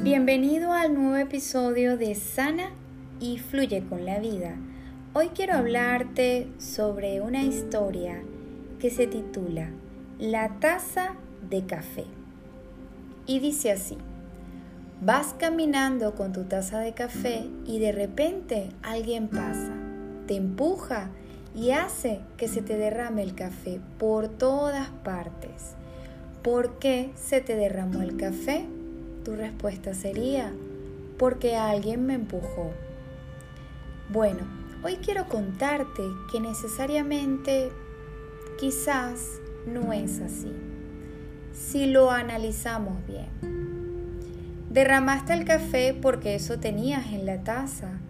Bienvenido al nuevo episodio de Sana y Fluye con la Vida. Hoy quiero hablarte sobre una historia que se titula La taza de café. Y dice así, vas caminando con tu taza de café y de repente alguien pasa, te empuja y hace que se te derrame el café por todas partes. ¿Por qué se te derramó el café? Tu respuesta sería, porque alguien me empujó. Bueno, hoy quiero contarte que necesariamente quizás no es así, si lo analizamos bien. Derramaste el café porque eso tenías en la taza.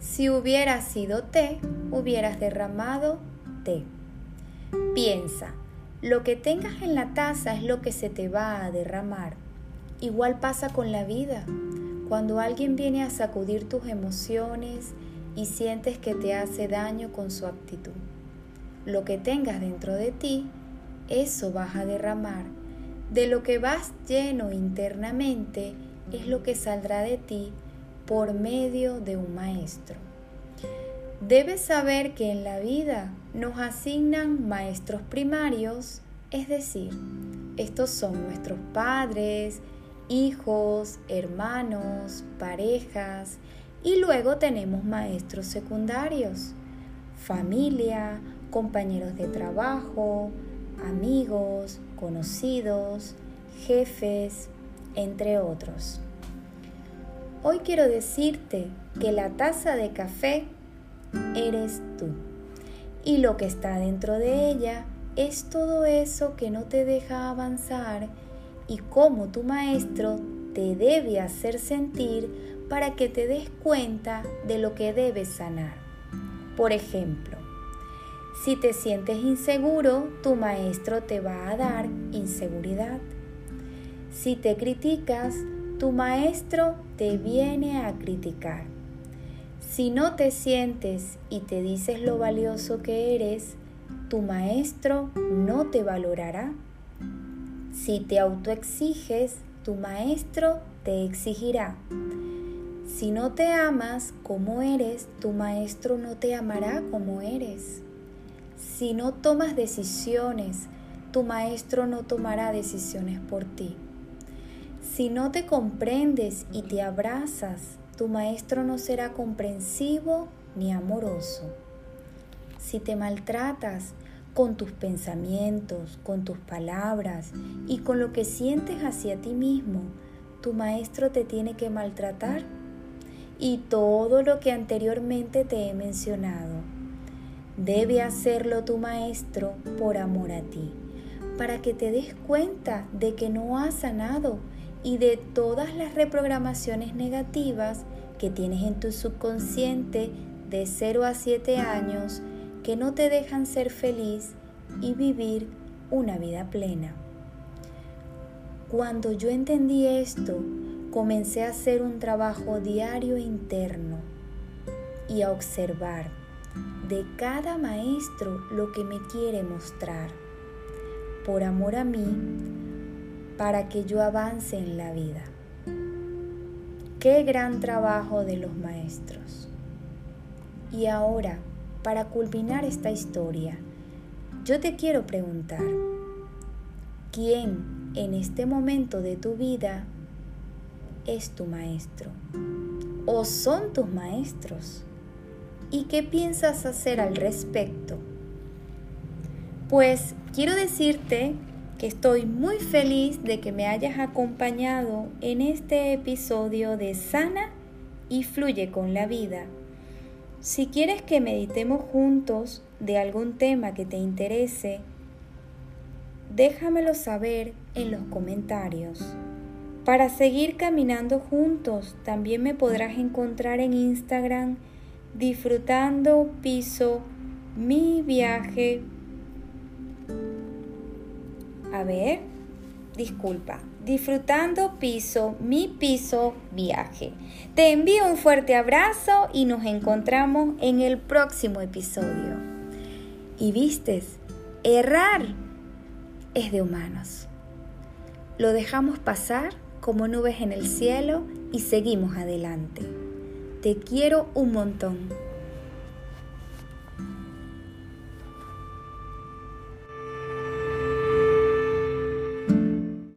Si hubiera sido té, hubieras derramado té. Piensa, lo que tengas en la taza es lo que se te va a derramar. Igual pasa con la vida. Cuando alguien viene a sacudir tus emociones y sientes que te hace daño con su actitud. Lo que tengas dentro de ti, eso vas a derramar. De lo que vas lleno internamente es lo que saldrá de ti por medio de un maestro. Debes saber que en la vida nos asignan maestros primarios, es decir, estos son nuestros padres, hijos, hermanos, parejas y luego tenemos maestros secundarios, familia, compañeros de trabajo, amigos, conocidos, jefes, entre otros. Hoy quiero decirte que la taza de café eres tú y lo que está dentro de ella es todo eso que no te deja avanzar y cómo tu maestro te debe hacer sentir para que te des cuenta de lo que debes sanar. Por ejemplo, si te sientes inseguro, tu maestro te va a dar inseguridad. Si te criticas, tu maestro te viene a criticar. Si no te sientes y te dices lo valioso que eres, tu maestro no te valorará. Si te autoexiges, tu maestro te exigirá. Si no te amas como eres, tu maestro no te amará como eres. Si no tomas decisiones, tu maestro no tomará decisiones por ti. Si no te comprendes y te abrazas, tu maestro no será comprensivo ni amoroso. Si te maltratas, con tus pensamientos, con tus palabras y con lo que sientes hacia ti mismo, tu maestro te tiene que maltratar y todo lo que anteriormente te he mencionado. Debe hacerlo tu maestro por amor a ti, para que te des cuenta de que no has sanado y de todas las reprogramaciones negativas que tienes en tu subconsciente de 0 a 7 años que no te dejan ser feliz y vivir una vida plena. Cuando yo entendí esto, comencé a hacer un trabajo diario interno y a observar de cada maestro lo que me quiere mostrar, por amor a mí, para que yo avance en la vida. Qué gran trabajo de los maestros. Y ahora, para culminar esta historia, yo te quiero preguntar, ¿quién en este momento de tu vida es tu maestro? ¿O son tus maestros? ¿Y qué piensas hacer al respecto? Pues quiero decirte que estoy muy feliz de que me hayas acompañado en este episodio de Sana y Fluye con la Vida. Si quieres que meditemos juntos de algún tema que te interese, déjamelo saber en los comentarios. Para seguir caminando juntos, también me podrás encontrar en Instagram disfrutando piso mi viaje. A ver, disculpa, disfrutando piso, mi piso viaje. Te envío un fuerte abrazo y nos encontramos en el próximo episodio. Y vistes, errar es de humanos. Lo dejamos pasar como nubes en el cielo y seguimos adelante. Te quiero un montón.